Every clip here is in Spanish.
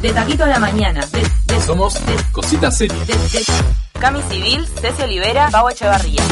De taquito a la mañana. De, de- Somos Cositas Serias. de- de- Cami Civil, Ceci Olivera, Pau Echevarría.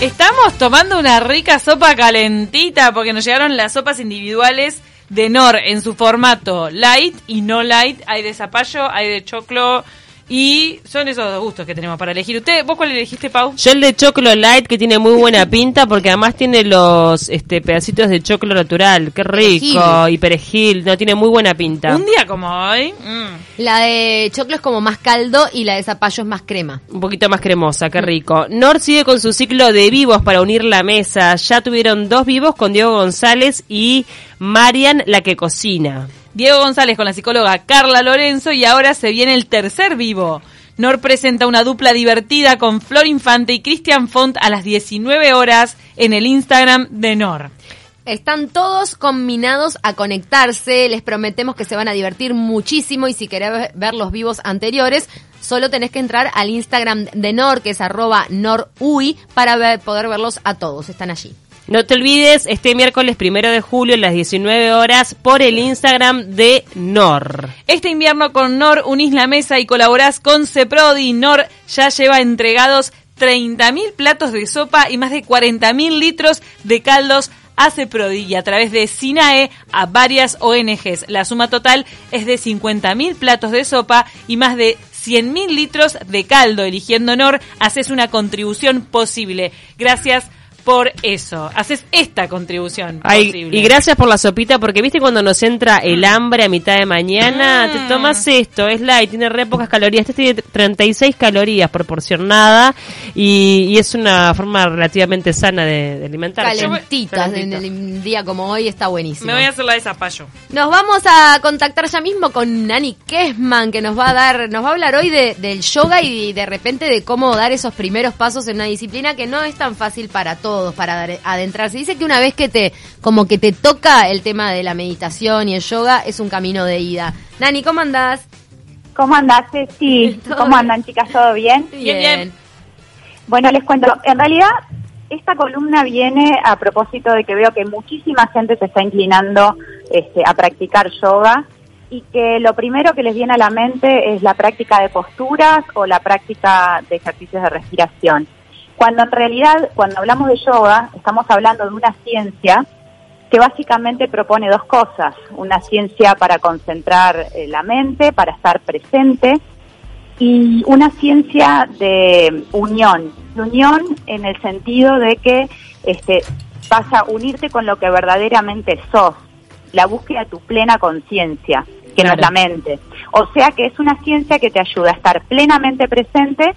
Estamos tomando una rica sopa calentita porque nos llegaron las sopas individuales de Nor en su formato light y no light. Hay de zapallo, hay de choclo y son esos dos gustos que tenemos para elegir. ¿Usted, vos cuál elegiste, Pau? Yo el de choclo light que tiene muy buena pinta porque además tiene los este pedacitos de choclo natural, qué rico, y perejil, no tiene muy buena pinta. Un día como hoy. mm. La de choclo es como más caldo y la de zapallo es más crema. Un poquito más cremosa, qué rico. Nor sigue con su ciclo de vivos para unir la mesa. Ya tuvieron dos vivos con Diego González y Marian, la que cocina. Diego González con la psicóloga Carla Lorenzo y ahora se viene el tercer vivo. Nor presenta una dupla divertida con Flor Infante y Cristian Font a las 19 horas en el Instagram de Nor. Están todos combinados a conectarse, les prometemos que se van a divertir muchísimo y si querés ver los vivos anteriores, solo tenés que entrar al Instagram de Nor, que es arroba norui, para poder verlos a todos, están allí. No te olvides, este miércoles primero de julio a las 19 horas por el Instagram de Nor. Este invierno con Nor unís la mesa y colaborás con Ceprodi. Nor ya lleva entregados 30.000 platos de sopa y más de 40.000 litros de caldos a Ceprodi y a través de SINAE a varias ONGs. La suma total es de 50.000 platos de sopa y más de 100.000 litros de caldo. Eligiendo Nor, haces una contribución posible. Gracias por eso. Haces esta contribución Ay, posible. y gracias por la sopita, porque viste cuando nos entra el hambre a mitad de mañana, Mm. te tomas esto, es light, tiene re pocas calorías, este tiene 36 calorías proporcionada y, y es una forma relativamente sana de, de alimentarse. Calentitas, en el día como hoy está buenísimo. Me voy a hacer la de zapallo. Nos vamos a contactar ya mismo con Nani Kessman, que nos va a dar, nos va a hablar hoy de- del yoga y de repente de cómo dar esos primeros pasos en una disciplina que no es tan fácil para todos, para dar- adentrarse. Dice que una vez que te, como que te toca el tema de la meditación y el yoga, es un camino de ida. Nani, ¿cómo andás? ¿Cómo andás, Ceci? ¿Todo ¿Cómo bien? andan, chicas? ¿Todo bien? Bien, bien. Bueno, les cuento. En realidad, esta columna viene a propósito de que veo que muchísima gente se está inclinando este, a practicar yoga y que lo primero que les viene a la mente es la práctica de posturas o la práctica de ejercicios de respiración. Cuando en realidad, cuando hablamos de yoga, estamos hablando de una ciencia que básicamente propone dos cosas. Una ciencia para concentrar eh, la mente, para estar presente, y una ciencia de unión. De unión en el sentido de que este, vas a unirte con lo que verdaderamente sos, la búsqueda de tu plena conciencia, que no es la mente. O sea que es una ciencia que te ayuda a estar plenamente presente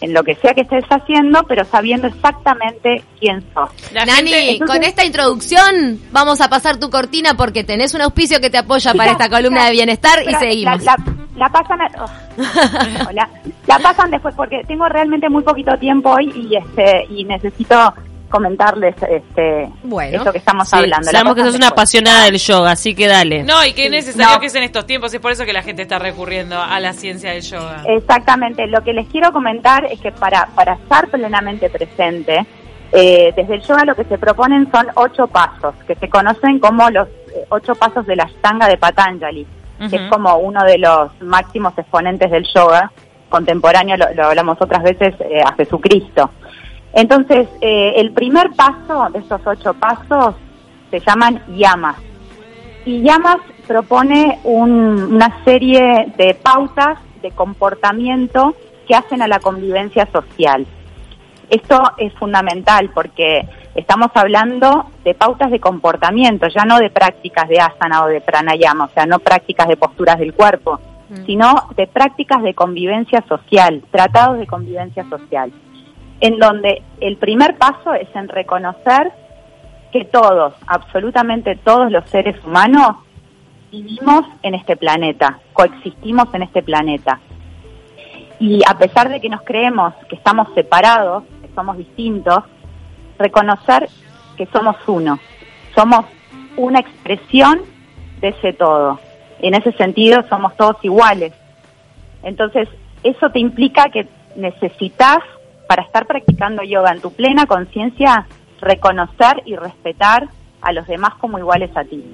en lo que sea que estés haciendo, pero sabiendo exactamente quién sos. La Nani, gente- entonces- con esta introducción vamos a pasar tu cortina porque tenés un auspicio que te apoya para esta columna chicas, de bienestar y seguimos. La, la- la pasan, a- oh. Hola. la pasan después porque tengo realmente muy poquito tiempo hoy y este y necesito comentarles este Bueno. esto que estamos Sí, hablando. La sabemos que sos una apasionada del yoga, así que dale. No, y que es necesario No. que es en estos tiempos, es por eso que la gente está recurriendo a la ciencia del yoga. Exactamente. Lo que les quiero comentar es que para, para estar plenamente presente, eh, desde el yoga lo que se proponen son ocho pasos, que se conocen como los eh, ocho pasos de la Ashtanga de Patanjali, que es como uno de los máximos exponentes del yoga contemporáneo, lo, lo hablamos otras veces, eh, a Jesucristo. Entonces, eh, el primer paso de estos ocho pasos se llaman yamas. Y Llamas propone un- una serie de pautas de comportamiento que hacen a la convivencia social. Esto es fundamental porque estamos hablando de pautas de comportamiento, ya no de prácticas de asana o de pranayama, o sea, no prácticas de posturas del cuerpo, sino de prácticas de convivencia social, tratados de convivencia social, en donde el primer paso es en reconocer que todos, absolutamente todos los seres humanos, vivimos en este planeta, coexistimos en este planeta. Y a pesar de que nos creemos que estamos separados, que somos distintos, reconocer que somos uno, somos una expresión de ese todo. En ese sentido somos todos iguales. Entonces, eso te implica que necesitas, para estar practicando yoga en tu plena conciencia, reconocer y respetar a los demás como iguales a ti.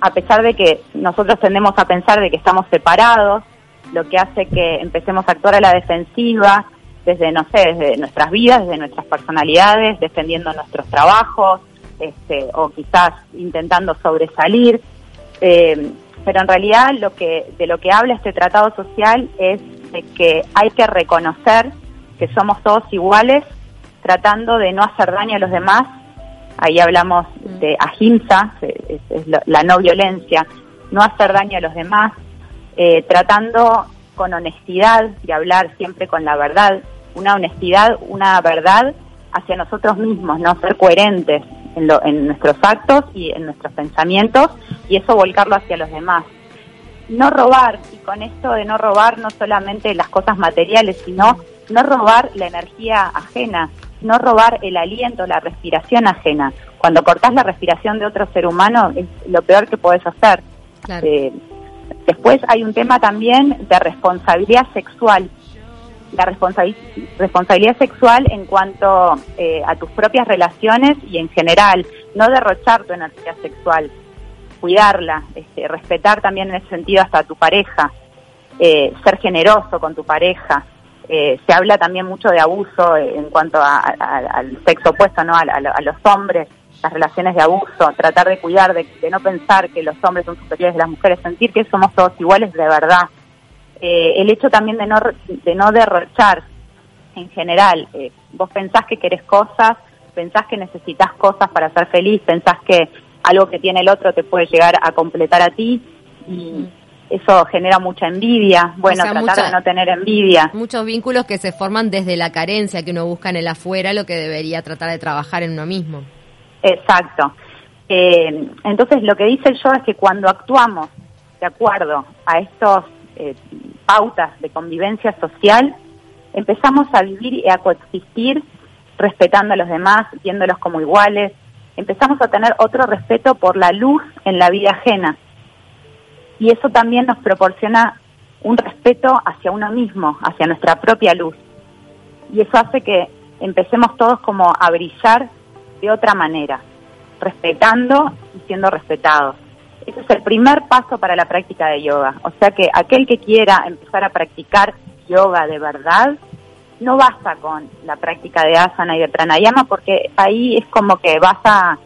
A pesar de que nosotros tendemos a pensar de que estamos separados, lo que hace que empecemos a actuar a la defensiva, desde, no sé, desde nuestras vidas, desde nuestras personalidades, defendiendo nuestros trabajos, este, o quizás intentando sobresalir. Eh, pero en realidad lo que, de lo que habla este tratado social es de que hay que reconocer que somos todos iguales, tratando de no hacer daño a los demás. Ahí hablamos de ahimsa, es, es la, la no violencia, no hacer daño a los demás, eh, tratando con honestidad y hablar siempre con la verdad, una honestidad, una verdad hacia nosotros mismos, no ser coherentes en, lo, en nuestros actos y en nuestros pensamientos y eso volcarlo hacia los demás. No robar, y con esto de no robar no solamente las cosas materiales, sino no robar la energía ajena, no robar el aliento, la respiración ajena. Cuando cortás la respiración de otro ser humano es lo peor que podés hacer. Claro. Eh, después hay un tema también de responsabilidad sexual. La responsabi- responsabilidad sexual en cuanto eh, a tus propias relaciones y en general, no derrochar tu energía sexual, cuidarla, este, respetar también en ese sentido hasta a tu pareja, eh, ser generoso con tu pareja. Eh, se habla también mucho de abuso en cuanto a- a- al sexo opuesto, ¿no? A, a- a los hombres, las relaciones de abuso, tratar de cuidar, de, de no pensar que los hombres son superiores de las mujeres, sentir que somos todos iguales de verdad. Eh, el hecho también de no, de no derrochar en general. Eh, vos pensás que querés cosas, pensás que necesitas cosas para ser feliz, pensás que algo que tiene el otro te puede llegar a completar a ti y eso genera mucha envidia. Bueno, O sea, tratar mucha- de no tener envidia. Muchos vínculos que se forman desde la carencia que uno busca en el afuera, lo que debería tratar de trabajar en uno mismo. Exacto. Eh, entonces, lo que dice el yoga es que cuando actuamos de acuerdo a estos eh, pautas de convivencia social, empezamos a vivir y a coexistir respetando a los demás, viéndolos como iguales, empezamos a tener otro respeto por la luz en la vida ajena. Y eso también nos proporciona un respeto hacia uno mismo, hacia nuestra propia luz. Y eso hace que empecemos todos como a brillar de otra manera, respetando y siendo respetados. Ese es el primer paso para la práctica de yoga. O sea que aquel que quiera empezar a practicar yoga de verdad, no basta con la práctica de asana y de pranayama porque ahí es como que vas a,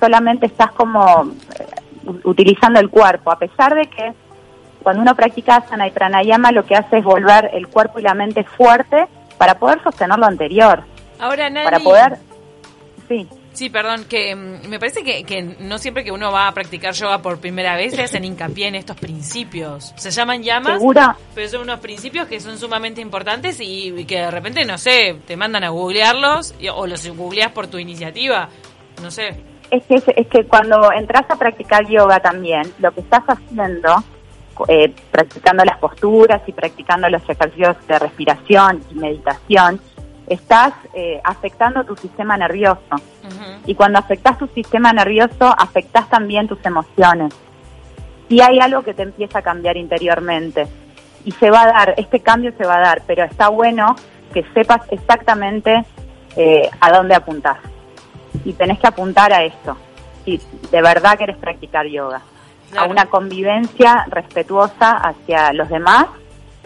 solamente estás como eh, utilizando el cuerpo, a pesar de que cuando uno practica asana y pranayama lo que hace es volver el cuerpo y la mente fuerte para poder sostener lo anterior, Ahora, Nani, para poder... Sí. Sí, perdón, que mm, me parece que, que no siempre que uno va a practicar yoga por primera vez le hacen hincapié en estos principios. Se llaman llamas, Segura, pero son unos principios que son sumamente importantes y, y que de repente, no sé, te mandan a googlearlos y- o los googleas por tu iniciativa. No sé. es que, es que cuando entras a practicar yoga también, lo que estás haciendo, eh, practicando las posturas y practicando los ejercicios de respiración y meditación, estás eh, afectando tu sistema nervioso. Y cuando afectas tu sistema nervioso, afectas también tus emociones. Y hay algo que te empieza a cambiar interiormente. Y se va a dar, este cambio se va a dar, pero está bueno que sepas exactamente eh, a dónde apuntás. Y tenés que apuntar a esto. Si de verdad querés practicar yoga. Claro. A una convivencia respetuosa hacia los demás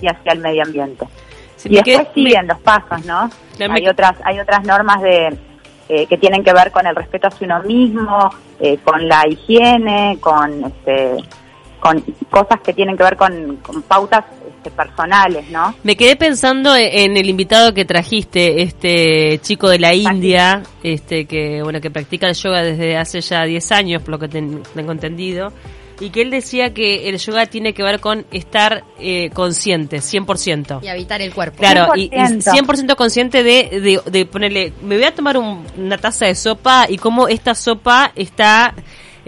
y hacia el medio ambiente. Sí, y después quedé- siguen los pasos, ¿no? Me- Hay otras, hay otras normas de eh, que tienen que ver con el respeto hacia uno mismo, eh, con la higiene, con este, con cosas que tienen que ver con, con pautas este, personales, ¿no? Me quedé pensando e-, en el invitado que trajiste, este chico de la India, este que bueno que practica el yoga desde hace ya 10 años, por lo que ten- tengo entendido, y que él decía que el yoga tiene que ver con estar eh, consciente, 100%. Y habitar el cuerpo. Claro, y, y 100%. 100% consciente de, de, de ponerle, me voy a tomar un- una taza de sopa y cómo esta sopa está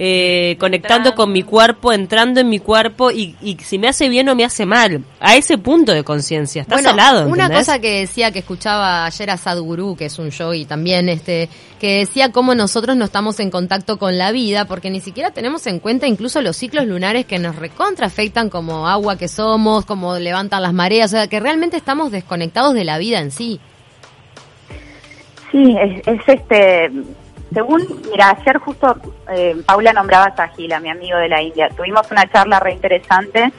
eh, conectando con mi cuerpo, entrando en mi cuerpo y, y si me hace bien o me hace mal. A ese punto de conciencia. Estás Bueno, al lado. Una ¿entendés? cosa que decía que escuchaba ayer a Sadhguru, que es un yogi también, este, que decía cómo nosotros no estamos en contacto con la vida, porque ni siquiera tenemos en cuenta incluso los ciclos lunares que nos recontra afectan como agua que somos, como levantan las mareas, o sea, que realmente estamos desconectados de la vida en sí. Sí, es, es este. Según, mira, ayer justo eh, Paula nombraba a Sahila, mi amigo de la India. Tuvimos una charla re interesante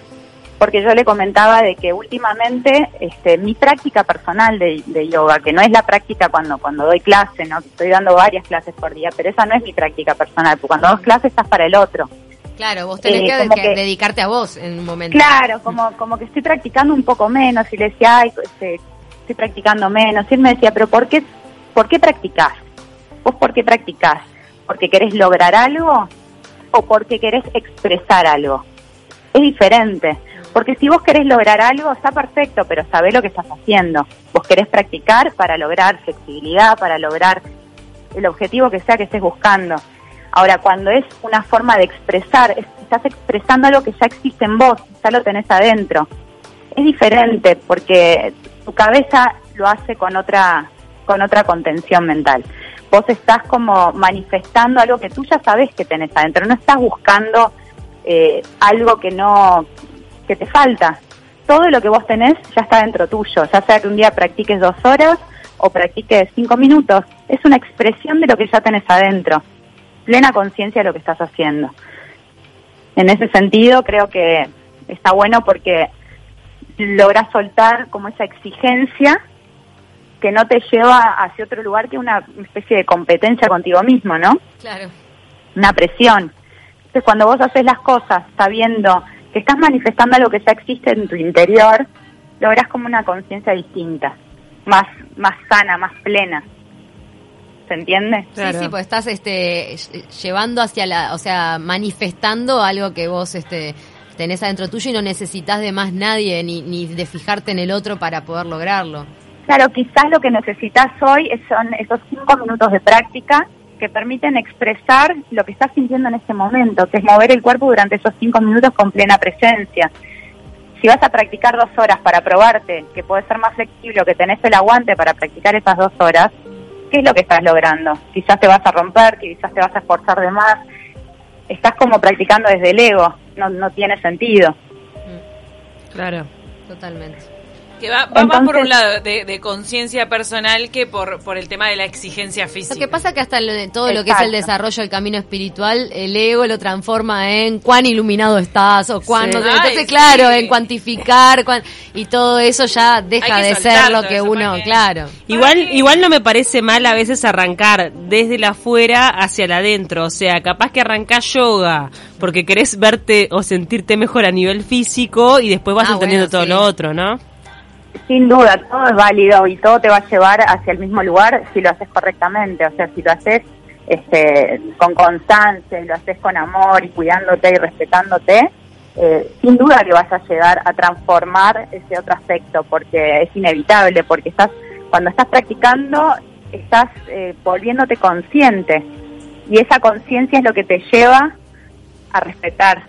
porque yo le comentaba de que últimamente este, mi práctica personal de, de yoga, que no es la práctica cuando cuando doy clase, no, estoy dando varias clases por día, pero esa no es mi práctica personal, porque cuando dos clases estás para el otro. Claro, vos tenés Eh, que- dedicarte a vos en un momento. Claro, como, como que estoy practicando un poco menos y le decía, ay, este, estoy practicando menos. Y él me decía, pero ¿por qué, ¿por qué practicás? ¿Vos por qué practicás? ¿Porque querés lograr algo o porque querés expresar algo? Es diferente. Porque si vos querés lograr algo, está perfecto, pero sabés lo que estás haciendo. Vos querés practicar para lograr flexibilidad, para lograr el objetivo que sea que estés buscando. Ahora, cuando es una forma de expresar, es- estás expresando algo que ya existe en vos, ya lo tenés adentro. Es diferente porque tu cabeza lo hace con otra con otra contención mental. Vos estás como manifestando algo que tú ya sabés que tenés adentro, no estás buscando eh, algo que no que te falta. Todo lo que vos tenés ya está dentro tuyo, ya sea que un día practiques dos horas o practiques cinco minutos, es una expresión de lo que ya tenés adentro, plena conciencia de lo que estás haciendo. En ese sentido creo que está bueno porque logras soltar como esa exigencia que no te lleva hacia otro lugar que una especie de competencia contigo mismo, ¿no? Claro. Una presión. Entonces, cuando vos haces las cosas sabiendo que estás manifestando algo que ya existe en tu interior, logras como una conciencia distinta, más, más sana, más plena. ¿Se entiende? Claro. Sí, sí, pues estás este ll- llevando hacia la, o sea, manifestando algo que vos este tenés adentro tuyo y no necesitas de más nadie ni, ni de fijarte en el otro para poder lograrlo. Claro, quizás lo que necesitas hoy es- son esos cinco minutos de práctica que permiten expresar lo que estás sintiendo en este momento, que es mover el cuerpo durante esos cinco minutos con plena presencia. Si vas a practicar dos horas para probarte que puedes ser más flexible o que tenés el aguante para practicar esas dos horas, ¿qué es lo que estás logrando? Quizás te vas a romper, quizás te vas a esforzar de más. Estás como practicando desde el ego, no, no tiene sentido. Claro. Totalmente. Que va, va más por un lado de, de conciencia personal que por, por el tema de la exigencia física. Lo que pasa que hasta lo de todo lo que es el desarrollo del camino espiritual, el ego lo transforma en cuán iluminado estás o cuán Sí. no sé. Ay, Entonces, sí. claro, en cuantificar cuán- y todo eso ya deja de ser lo que uno, porque- claro. Igual, igual no me parece mal a veces arrancar desde la afuera hacia el adentro. O sea, capaz que arrancás yoga porque querés verte o sentirte mejor a nivel físico y después vas Ah, entendiendo bueno, todo sí. lo otro, ¿no? Sin duda, todo es válido y todo te va a llevar hacia el mismo lugar si lo haces correctamente. O sea, si lo haces este, con constancia y lo haces con amor y cuidándote y respetándote, eh, sin duda que vas a llegar a transformar ese otro aspecto porque es inevitable, porque estás cuando estás practicando estás eh, volviéndote consciente y esa conciencia es lo que te lleva a respetar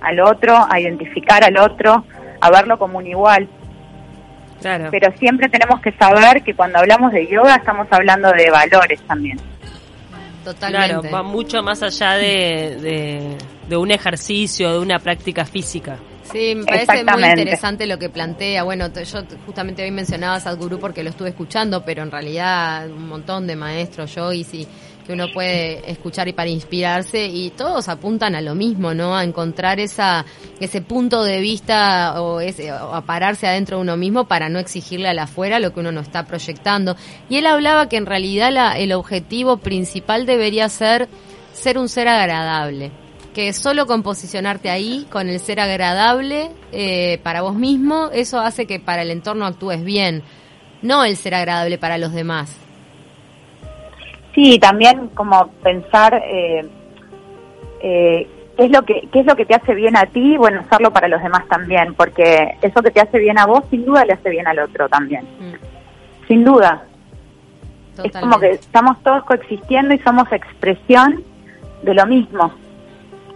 al otro, a identificar al otro, a verlo como un igual Claro. pero siempre tenemos que saber que cuando hablamos de yoga estamos hablando de valores también. Totalmente. Claro, va mucho más allá de, de, de un ejercicio, de una práctica física. Sí, me parece muy interesante lo que plantea. Bueno, yo justamente hoy mencionaba a Sadhguru porque lo estuve escuchando, pero en realidad un montón de maestros, yo y sí, que uno puede escuchar y para inspirarse y todos apuntan a lo mismo, ¿no? A encontrar esa ese punto de vista o, ese, o a pararse adentro de uno mismo para no exigirle a la afuera lo que uno no está proyectando. Y él hablaba que en realidad la, el objetivo principal debería ser ser un ser agradable que solo con posicionarte ahí, con el ser agradable eh, para vos mismo, eso hace que para el entorno actúes bien, no el ser agradable para los demás. Sí, también como pensar eh, eh, qué es lo que qué es lo que te hace bien a ti, bueno, hacerlo para los demás también, porque eso que te hace bien a vos sin duda le hace bien al otro también, Mm, sin duda. Es como que totalmente. estamos todos coexistiendo y somos expresión de lo mismo.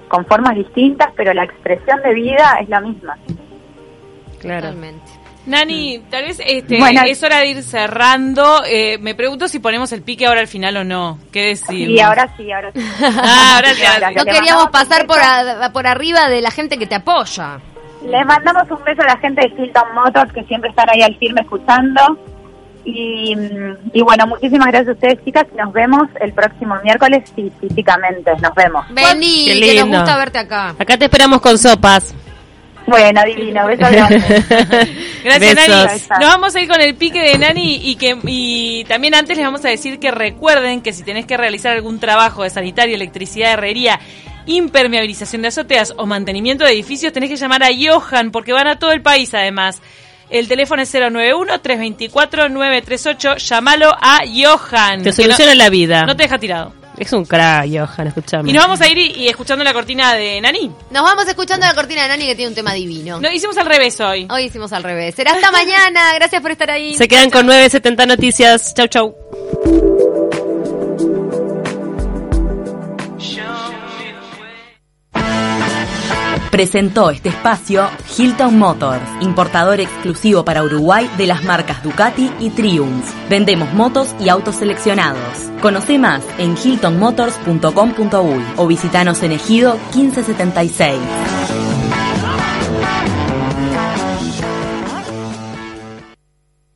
con formas distintas, pero la expresión de vida es la misma. Claro. Nani, tal vez este, Bueno. es hora de ir cerrando. Eh, me pregunto si ponemos el pique ahora al final o no. ¿Qué decir? Y ahora sí, ahora sí. Ah, ahora sí, ahora sí. No queríamos pasar por, a- por arriba de la gente que te apoya. Le mandamos un beso a la gente de Hilton Motors que siempre están ahí al firme escuchando. Y, mm, y bueno, muchísimas gracias a ustedes, chicas. Nos vemos el próximo miércoles, sí, físicamente. Nos vemos. Vení, que nos gusta verte acá. Acá te esperamos con sopas. Bueno, divino. Grandes. Gracias, Besos. Nani. Nos vamos a ir con el pique de Nani y que y también antes les vamos a decir que recuerden que si tenés que realizar algún trabajo de sanitario, electricidad, herrería, impermeabilización de azoteas o mantenimiento de edificios, tenés que llamar a Johan porque van a todo el país además. El teléfono es 091-324-938. Llámalo a Johan. Te soluciona la vida. no te deja tirado. Es un crack, Johan, escuchame. Y nos vamos a ir y, y escuchando la cortina de Nani. Nos vamos escuchando la cortina de Nani que tiene un tema divino. No, hicimos al revés hoy. Hoy hicimos al revés. Será hasta mañana. Gracias por estar ahí. Se quedan con 970 noticias. Chau, chau. Presentó este espacio Hilton Motors, importador exclusivo para Uruguay de las marcas Ducati y Triumph. Vendemos motos y autos seleccionados. Conoce más en hiltonmotors.com.uy o visitanos en Ejido 1576.